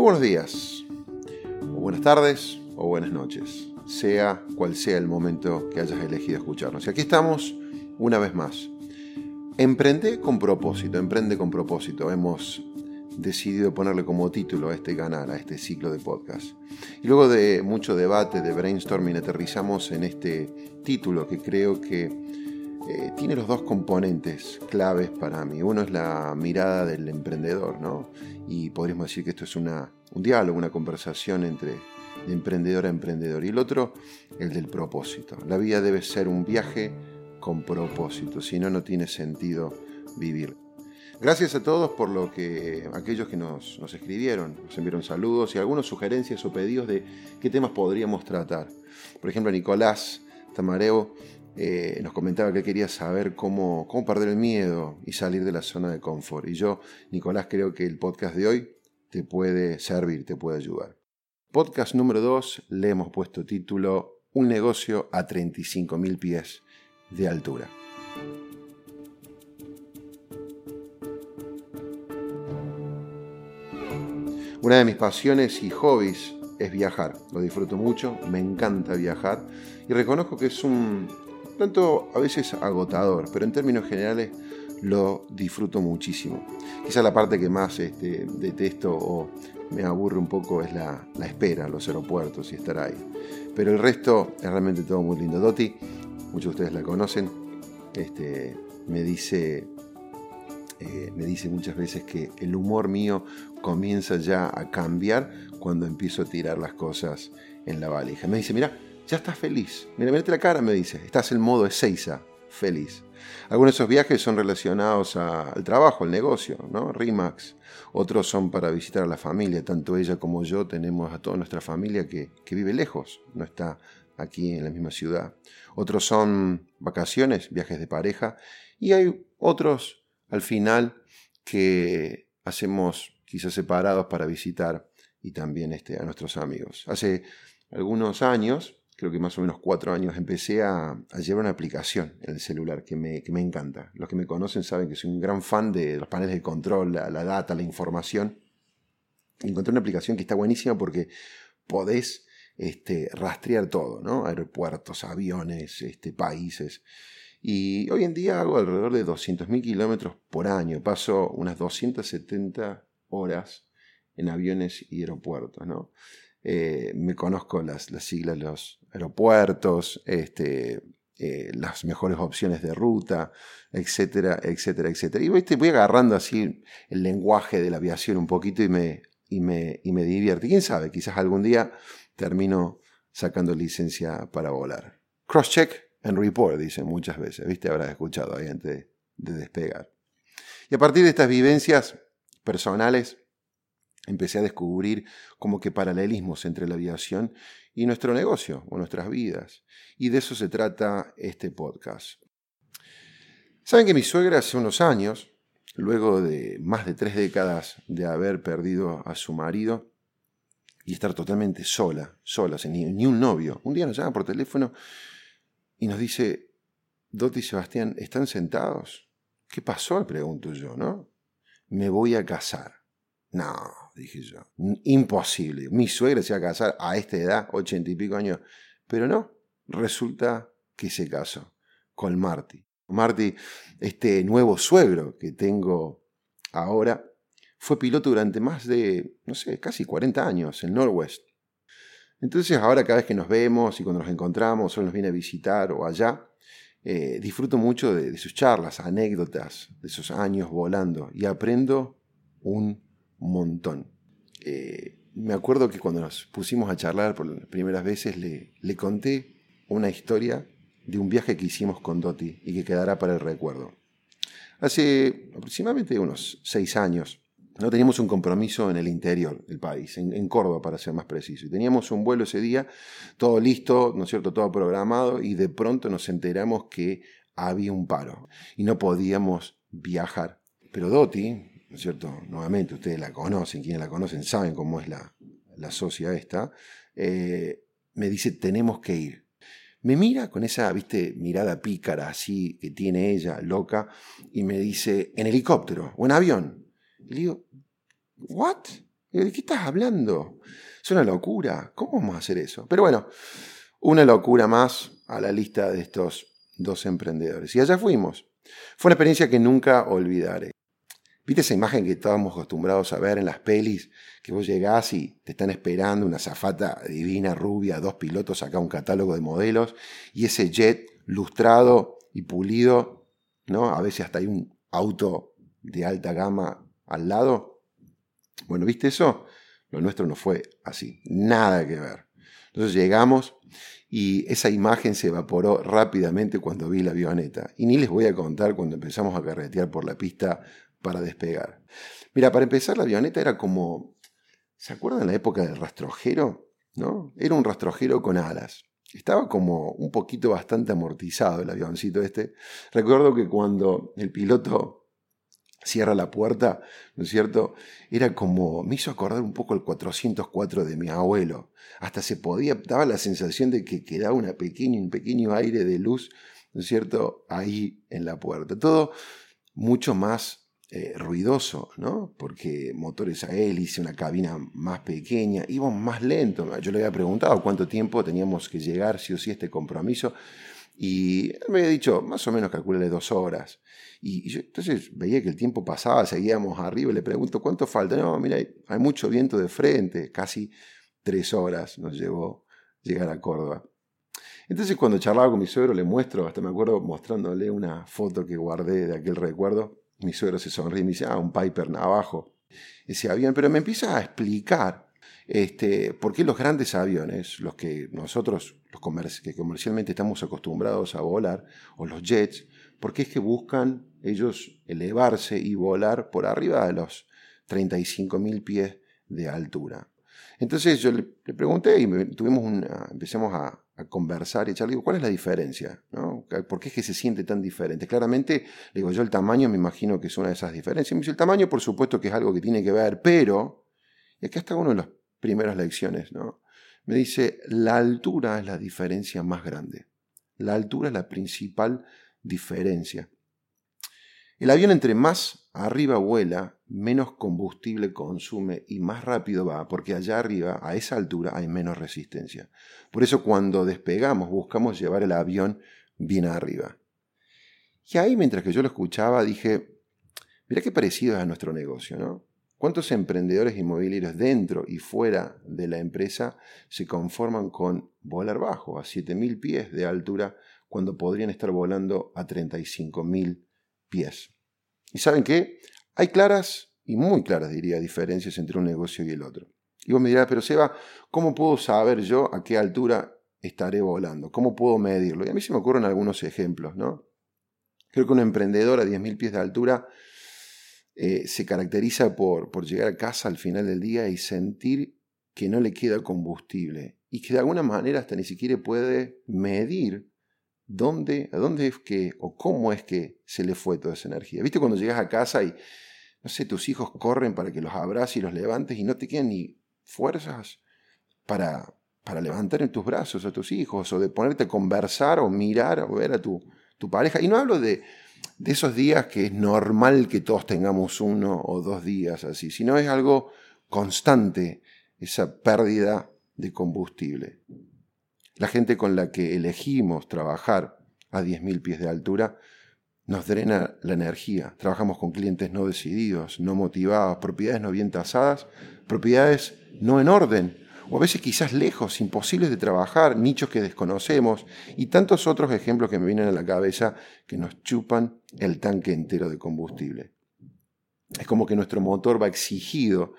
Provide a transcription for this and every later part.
Muy buenos días, o buenas tardes, o buenas noches, sea cual sea el momento que hayas elegido escucharnos. Y aquí estamos una vez más. Emprende con propósito, emprende con propósito. Hemos decidido ponerle como título a este canal, a este ciclo de podcast. Y luego de mucho debate, de brainstorming, aterrizamos en este título que creo que eh, tiene los dos componentes claves para mí. Uno es la mirada del emprendedor, ¿no? Y podríamos decir que esto es una, un diálogo, una conversación entre de emprendedor a emprendedor. Y el otro, el del propósito. La vida debe ser un viaje con propósito, si no, no tiene sentido vivir. Gracias a todos por lo que aquellos que nos, nos, escribieron, nos enviaron saludos y algunas sugerencias o pedidos de qué temas podríamos tratar. Por ejemplo, Nicolás Tamareo eh, nos comentaba que quería saber cómo, cómo perder el miedo y salir de la zona de confort. Y yo, Nicolás, creo que el podcast de hoy te puede servir, te puede ayudar. Podcast número 2 le hemos puesto título Un negocio a 35.000 pies de altura. Una de mis pasiones y hobbies es viajar. Lo disfruto mucho, me encanta viajar y reconozco que es un tanto a veces agotador, pero en términos generales lo disfruto muchísimo. Quizá la parte que más este, detesto o me aburre un poco es la, espera, los aeropuertos y estar ahí. Pero el resto es realmente todo muy lindo. Doti, muchos de ustedes la conocen, este, me dice eh, me dice muchas veces que el humor mío comienza ya a cambiar cuando empiezo a tirar las cosas en la valija. Me dice, mira, ya estás feliz. Mira, mírate la cara, me dice, estás en modo Ezeiza, feliz. Algunos de esos viajes son relacionados al trabajo, al negocio, ¿no? RIMAX. Otros son para visitar a la familia. Tanto ella como yo tenemos a toda nuestra familia que, que vive lejos, no está aquí en la misma ciudad. Otros son vacaciones, viajes de pareja. Y hay otros al final que hacemos quizás separados para visitar y también este, a nuestros amigos. Hace algunos años, creo que más o menos cuatro años, empecé a, llevar una aplicación en el celular que me, que me, encanta. Los que me conocen saben que soy un gran fan de los paneles de control, la, data, la información. Encontré una aplicación que está buenísima porque podés este, rastrear todo, ¿no? Aeropuertos, aviones, este, países. Y hoy en día hago alrededor de 200.000 kilómetros por año. Paso unas 270 horas en aviones y aeropuertos. ¿no? Eh, me conozco las, las, siglas de los aeropuertos, este, eh, las mejores opciones de ruta, etcétera, etcétera, etcétera. Y voy agarrando así el lenguaje de la aviación un poquito y me, y me, y me divierte. ¿Quién sabe? Quizás algún día termino sacando licencia para volar. Crosscheck en report, dicen muchas veces, ¿viste? Habrás escuchado ahí antes de, despegar. Y a partir de estas vivencias personales, empecé a descubrir como que paralelismos entre la aviación y nuestro negocio o nuestras vidas. Y de eso se trata este podcast. Saben que mi suegra hace unos años, luego de más de tres décadas de haber perdido a su marido y estar totalmente sola, sola, sin ni, un novio, un día nos llama por teléfono y nos dice, Doti y Sebastián, ¿están sentados? ¿Qué pasó? Le pregunto yo, ¿no? Me voy a casar. No, dije yo, imposible. Mi suegra se va a casar a esta edad, ochenta y pico años. Pero no, resulta que se casó con Marty. Marty, este nuevo suegro que tengo ahora, fue piloto durante más de, no sé, casi 40 años en Northwest. Entonces ahora cada vez que nos vemos y cuando nos encontramos o nos viene a visitar o allá, eh, disfruto mucho de, sus charlas, anécdotas, de esos años volando y aprendo un montón. Eh, me acuerdo que cuando nos pusimos a charlar por las primeras veces le, le conté una historia de un viaje que hicimos con Doti y que quedará para el recuerdo. Hace aproximadamente unos seis años no teníamos un compromiso en el interior del país, en, Córdoba para ser más preciso. Y teníamos un vuelo ese día, todo listo, ¿no es cierto?, todo programado, y de pronto nos enteramos que había un paro y no podíamos viajar. Pero Doti, ¿no es cierto?, nuevamente ustedes la conocen, quienes la conocen saben cómo es la, la socia esta, eh, me dice, tenemos que ir. Me mira con esa, viste, mirada pícara así que tiene ella, loca, y me dice, en helicóptero o en avión. le digo, ¿what? ¿De qué estás hablando? Es una locura. ¿Cómo vamos a hacer eso? Pero bueno, una locura más a la lista de estos dos emprendedores. Y allá fuimos. Fue una experiencia que nunca olvidaré. ¿Viste esa imagen que estábamos acostumbrados a ver en las pelis? Que vos llegás y te están esperando una zafata divina, rubia, dos pilotos, acá un catálogo de modelos, y ese jet lustrado y pulido, ¿no? A veces hasta hay un auto de alta gama al lado. Bueno, ¿viste eso? Lo nuestro no fue así, nada que ver. Entonces llegamos y esa imagen se evaporó rápidamente cuando vi la avioneta. Y ni les voy a contar cuando empezamos a carretear por la pista para despegar. Mira, para empezar la avioneta era como, ¿se acuerdan la época del rastrojero? ¿No? Era un rastrojero con alas. Estaba como un poquito bastante amortizado el avioncito este. Recuerdo que cuando el piloto cierra la puerta, ¿no es cierto? Era como, me hizo acordar un poco el 404 de mi abuelo. Hasta se podía, daba la sensación de que quedaba un pequeño aire de luz, ¿no es cierto? Ahí en la puerta. Todo mucho más eh, ruidoso, ¿no? Porque motores a hélice, una cabina más pequeña, íbamos más lento. Yo le había preguntado cuánto tiempo teníamos que llegar, sí o sí, a este compromiso. Y él me había dicho, más o menos calculale dos horas. Y, yo entonces veía que el tiempo pasaba, seguíamos arriba le pregunto, ¿cuánto falta? No, mira, hay, mucho viento de frente, casi tres horas nos llevó llegar a Córdoba. Entonces cuando charlaba con mi suegro le muestro, hasta me acuerdo mostrándole una foto que guardé de aquel recuerdo, mi suegro se sonríe y me dice, ah, un Piper abajo, ese avión, pero me empieza a explicar este, ¿Por qué los grandes aviones, los que nosotros, los que comercialmente estamos acostumbrados a volar, o los jets, por qué es que buscan ellos elevarse y volar por arriba de los 35.000 pies de altura? Entonces yo le, pregunté y tuvimos una, empezamos a, conversar y echarle, digo, ¿cuál es la diferencia? ¿No? ¿Por qué es que se siente tan diferente? Claramente, digo, yo el tamaño me imagino que es una de esas diferencias. Me dice, el tamaño por supuesto que es algo que tiene que ver, pero, y acá está uno de los primeras lecciones, ¿no? Me dice, la altura es la diferencia más grande. La altura es la principal diferencia. El avión entre más arriba vuela, menos combustible consume y más rápido va, porque allá arriba, a esa altura, hay menos resistencia. Por eso cuando despegamos buscamos llevar el avión bien arriba. Y ahí, mientras que yo lo escuchaba, dije, mira qué parecido es a nuestro negocio, ¿no? ¿Cuántos emprendedores inmobiliarios dentro y fuera de la empresa se conforman con volar bajo, a 7.000 pies de altura, cuando podrían estar volando a 35.000 pies? ¿Y saben qué? Hay claras y muy claras, diría, diferencias entre un negocio y el otro. Y vos me dirás, pero Seba, ¿cómo puedo saber yo a qué altura estaré volando? ¿Cómo puedo medirlo? Y a mí se me ocurren algunos ejemplos, ¿no? Creo que un emprendedor a 10.000 pies de altura eh, se caracteriza por, por llegar a casa al final del día y sentir que no le queda combustible y que de alguna manera hasta ni siquiera puede medir dónde, a dónde es que o cómo es que se le fue toda esa energía. ¿Viste cuando llegas a casa y, no sé, tus hijos corren para que los abraces y los levantes y no te quedan ni fuerzas para, para levantar en tus brazos a tus hijos o de ponerte a conversar o mirar o ver a tu, tu pareja? Y no hablo de, de esos días que es normal que todos tengamos uno o dos días así, sino es algo constante, esa pérdida de combustible. La gente con la que elegimos trabajar a 10.000 pies de altura nos drena la energía. Trabajamos con clientes no decididos, no motivados, propiedades no bien tasadas, propiedades no en orden, o a veces quizás lejos, imposibles de trabajar, nichos que desconocemos y tantos otros ejemplos que me vienen a la cabeza que nos chupan el tanque entero de combustible. Es como que nuestro motor va exigido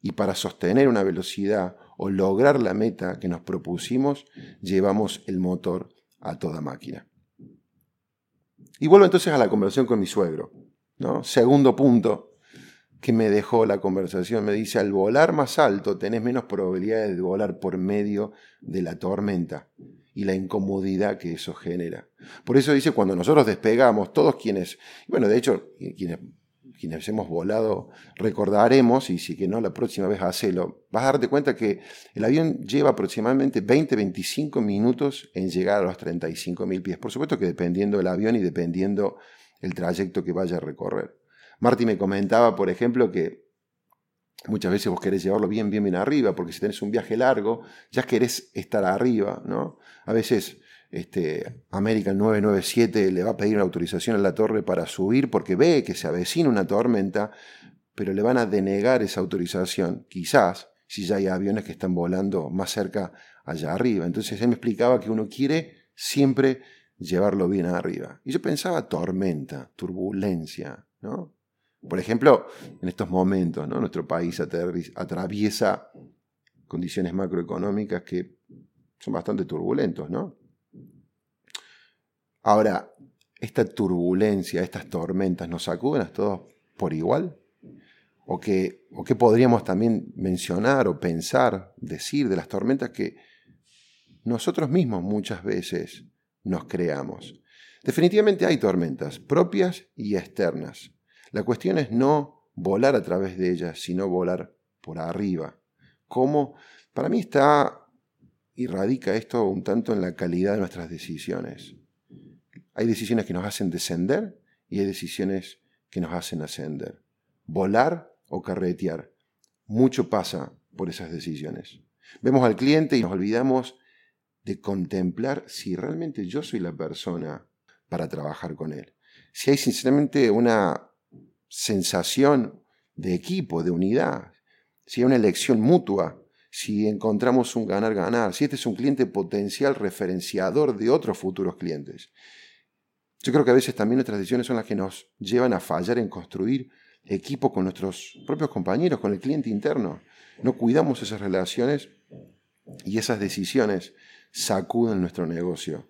y para sostener una velocidad o lograr la meta que nos propusimos, llevamos el motor a toda máquina. Y vuelvo entonces a la conversación con mi suegro. ¿no? Segundo punto, que me dejó la conversación. Me dice, al volar más alto tenés menos probabilidades de volar por medio de la tormenta y la incomodidad que eso genera. Por eso dice, cuando nosotros despegamos, todos quienes, bueno, de hecho, quienes, quienes hemos volado, recordaremos, y si que no, la próxima vez hacelo, vas a darte cuenta que el avión lleva aproximadamente 20-25 minutos en llegar a los 35.000 pies. Por supuesto que dependiendo del avión y dependiendo el trayecto que vaya a recorrer. Marty me comentaba, por ejemplo, que Muchas veces vos querés llevarlo bien, bien, bien arriba, porque si tenés un viaje largo, ya querés estar arriba, ¿no? A veces este, American 997 le va a pedir una autorización a la torre para subir porque ve que se avecina una tormenta, pero le van a denegar esa autorización, quizás, si ya hay aviones que están volando más cerca allá arriba. Entonces él me explicaba que uno quiere siempre llevarlo bien arriba. Y yo pensaba tormenta, turbulencia, ¿no? Por ejemplo, en estos momentos, ¿no? nuestro país atraviesa condiciones macroeconómicas que son bastante turbulentos, ¿no? Ahora, esta turbulencia, estas tormentas, ¿nos sacuden a todos por igual? ¿O qué, ¿O qué podríamos también mencionar o pensar, decir de las tormentas que nosotros mismos muchas veces nos creamos? Definitivamente hay tormentas propias y externas. La cuestión es no volar a través de ellas, sino volar por arriba. ¿Cómo? Para mí está y radica esto un tanto en la calidad de nuestras decisiones. Hay decisiones que nos hacen descender y hay decisiones que nos hacen ascender. Volar o carretear. Mucho pasa por esas decisiones. Vemos al cliente y nos olvidamos de contemplar si realmente yo soy la persona para trabajar con él. Si hay sinceramente una sensación de equipo, de unidad, si hay una elección mutua, si encontramos un ganar-ganar, si este es un cliente potencial referenciador de otros futuros clientes. Yo creo que a veces también nuestras decisiones son las que nos llevan a fallar en construir equipo con nuestros propios compañeros, con el cliente interno. No cuidamos esas relaciones y esas decisiones sacuden nuestro negocio,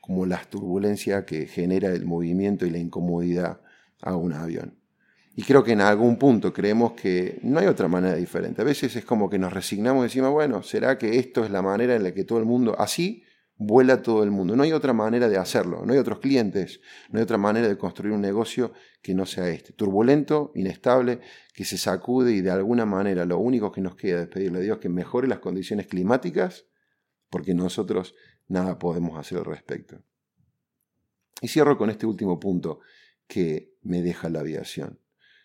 como la turbulencia que genera el movimiento y la incomodidad a un avión. Y creo que en algún punto creemos que no hay otra manera diferente. A veces es como que nos resignamos y decimos, bueno, ¿será que esto es la manera en la que todo el mundo, así vuela todo el mundo? No hay otra manera de hacerlo, no hay otros clientes, no hay otra manera de construir un negocio que no sea este. Turbulento, inestable, que se sacude y de alguna manera lo único que nos queda es pedirle a Dios que mejore las condiciones climáticas, porque nosotros nada podemos hacer al respecto. Y cierro con este último punto que me deja la aviación.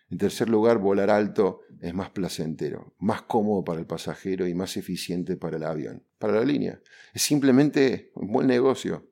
En tercer lugar, volar alto es más placentero, más cómodo para el pasajero y más eficiente para el avión, para la línea. Es simplemente un buen negocio.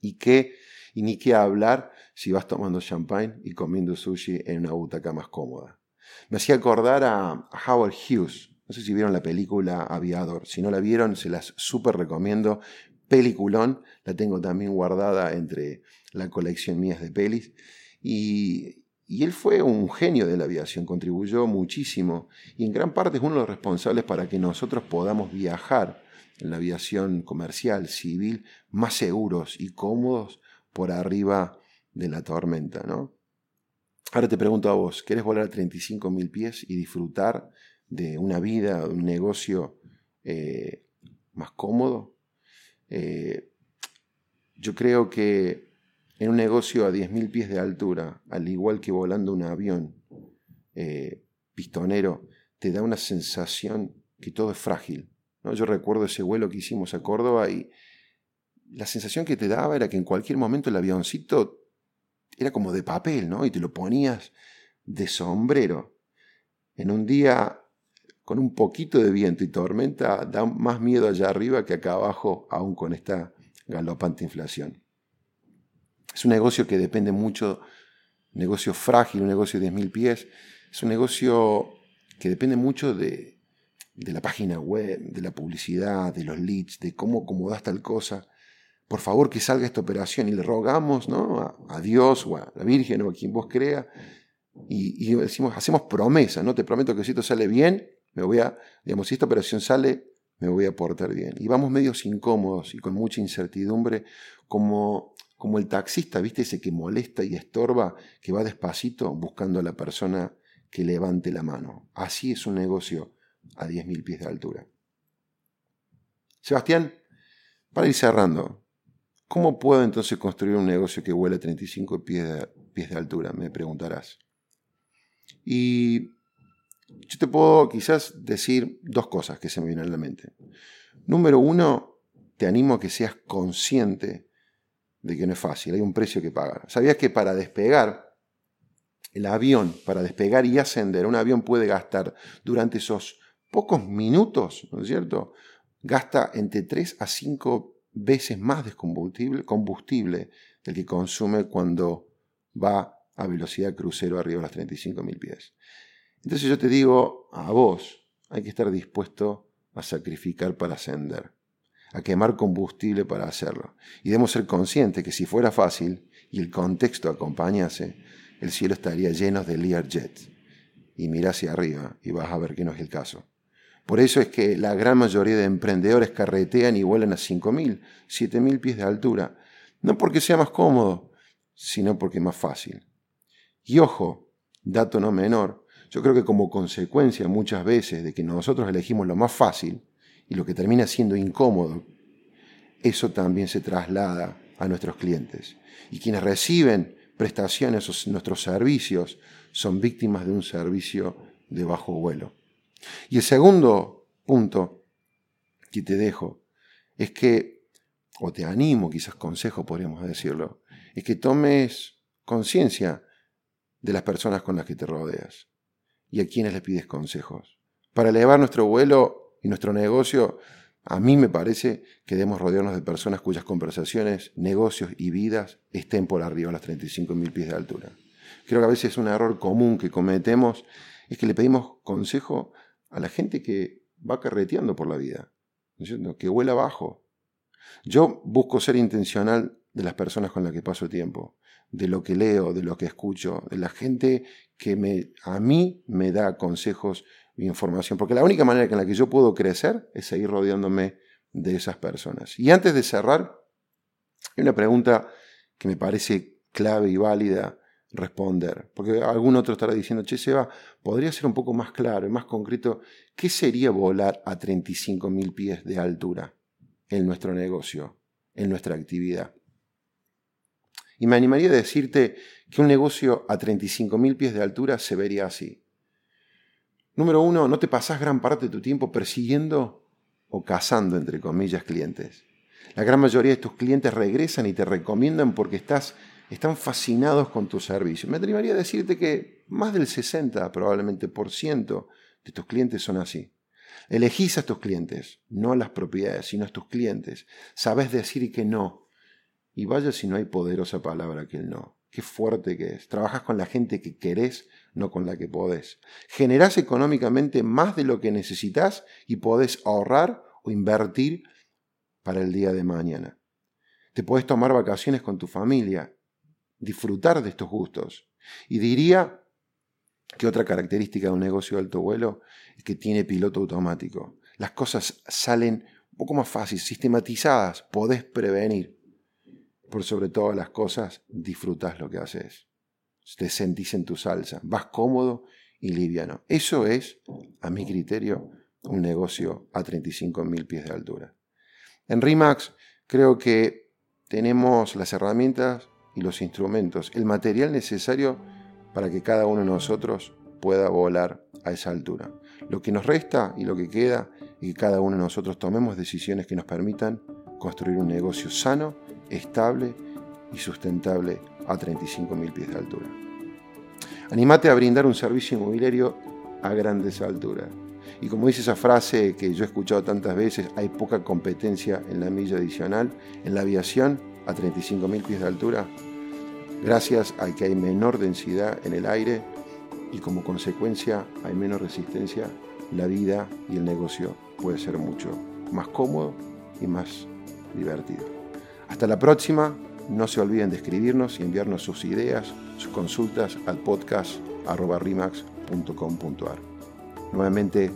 ¿Y qué? Y ni qué hablar si vas tomando champagne y comiendo sushi en una butaca más cómoda. Me hacía acordar a, Howard Hughes. No sé si vieron la película Aviador. Si no la vieron, se las súper recomiendo. Peliculón. La tengo también guardada entre la colección mías de pelis. Y, él fue un genio de la aviación, contribuyó muchísimo y en gran parte es uno de los responsables para que nosotros podamos viajar en la aviación comercial, civil, más seguros y cómodos por arriba de la tormenta, ¿no? Ahora te pregunto a vos, ¿querés volar a 35.000 pies y disfrutar de una vida, de un negocio eh, más cómodo? Eh, yo creo que en un negocio a 10.000 pies de altura, al igual que volando un avión eh, pistonero, te da una sensación que todo es frágil. ¿no? Yo recuerdo ese vuelo que hicimos a Córdoba y la sensación que te daba era que en cualquier momento el avioncito era como de papel, ¿no? Y te lo ponías de sombrero. En un día con un poquito de viento y tormenta da más miedo allá arriba que acá abajo, aún con esta galopante inflación. Es un negocio que depende mucho, un negocio frágil, un negocio de 10.000 pies. Es un negocio que depende mucho de, la página web, de la publicidad, de los leads, de cómo acomodas tal cosa. Por favor, que salga esta operación y le rogamos ¿no? a, Dios o a la Virgen o a quien vos crea y, decimos, hacemos promesa, ¿no? Te prometo que si esto sale bien, me voy a, digamos, si esta operación sale, me voy a portar bien. Y vamos medios incómodos y con mucha incertidumbre, como como el taxista, ¿viste? Ese que molesta y estorba, que va despacito buscando a la persona que levante la mano. Así es un negocio a 10.000 pies de altura. Sebastián, para ir cerrando, ¿cómo puedo entonces construir un negocio que vuela a 35 pies pies de altura? Me preguntarás. Y yo te puedo quizás decir dos cosas que se me vienen a la mente. Número uno, te animo a que seas consciente de que no es fácil, hay un precio que pagar. ¿Sabías que para despegar el avión para despegar y ascender, un avión puede gastar durante esos pocos minutos, ¿no es cierto? Gasta entre 3 a 5 veces más de combustible, combustible del que consume cuando va a velocidad crucero arriba de los 35.000 pies. Entonces yo te digo a vos, hay que estar dispuesto a sacrificar para ascender, a quemar combustible para hacerlo. Y debemos ser conscientes que si fuera fácil y el contexto acompañase, el cielo estaría lleno de Learjet. Y mira hacia arriba y vas a ver que no es el caso. Por eso es que la gran mayoría de emprendedores carretean y vuelan a 5.000, 7.000 pies de altura. No porque sea más cómodo, sino porque es más fácil. Y ojo, dato no menor, yo creo que como consecuencia muchas veces de que nosotros elegimos lo más fácil y lo que termina siendo incómodo, eso también se traslada a nuestros clientes. Y quienes reciben prestaciones o nuestros servicios son víctimas de un servicio de bajo vuelo. Y el segundo punto que te dejo es que, o te animo, quizás consejo podríamos decirlo, es que tomes conciencia de las personas con las que te rodeas y a quienes les pides consejos. Para elevar nuestro vuelo y nuestro negocio, a mí me parece que debemos rodearnos de personas cuyas conversaciones, negocios y vidas estén por arriba de las 35.000 pies de altura. Creo que a veces un error común que cometemos es que le pedimos consejo a la gente que va carreteando por la vida, que vuela abajo. Yo busco ser intencional de las personas con las que paso tiempo, de lo que leo, de lo que escucho, de la gente que me, a mí me da consejos información, porque la única manera en la que yo puedo crecer es seguir rodeándome de esas personas. Y antes de cerrar, hay una pregunta que me parece clave y válida responder, porque algún otro estará diciendo, che, Seba, podría ser un poco más claro y más concreto, ¿qué sería volar a 35.000 pies de altura en nuestro negocio, en nuestra actividad? Y me animaría a decirte que un negocio a 35.000 pies de altura se vería así. Número uno, no te pasás gran parte de tu tiempo persiguiendo o cazando, entre comillas, clientes. La gran mayoría de tus clientes regresan y te recomiendan porque estás, están fascinados con tu servicio. Me atrevería a decirte que más del 60 probablemente por ciento de tus clientes son así. Elegís a tus clientes, no a las propiedades, sino a tus clientes. Sabes decir que no. Y vaya si no hay poderosa palabra que el no. Qué fuerte que es. Trabajas con la gente que querés, no con la que podés. Generás económicamente más de lo que necesitas y podés ahorrar o invertir para el día de mañana. Te podés tomar vacaciones con tu familia, disfrutar de estos gustos. Y diría que otra característica de un negocio de alto vuelo es que tiene piloto automático. Las cosas salen un poco más fáciles, sistematizadas, podés prevenir por sobre todas las cosas, disfrutas lo que haces. Te sentís en tu salsa, vas cómodo y liviano. Eso es, a mi criterio, un negocio a 35.000 pies de altura. En RIMAX creo que tenemos las herramientas y los instrumentos, el material necesario para que cada uno de nosotros pueda volar a esa altura. Lo que nos resta y lo que queda es que cada uno de nosotros tomemos decisiones que nos permitan construir un negocio sano estable y sustentable a 35.000 pies de altura. Animate a brindar un servicio inmobiliario a grandes alturas. Y como dice esa frase que yo he escuchado tantas veces, hay poca competencia en la milla adicional, en la aviación a 35.000 pies de altura, gracias a que hay menor densidad en el aire y como consecuencia hay menos resistencia, la vida y el negocio puede ser mucho más cómodo y más divertido. Hasta la próxima. No se olviden de escribirnos y enviarnos sus ideas, sus consultas al podcast rimax.com.ar. Nuevamente,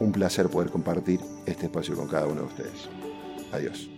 un placer poder compartir este espacio con cada uno de ustedes. Adiós.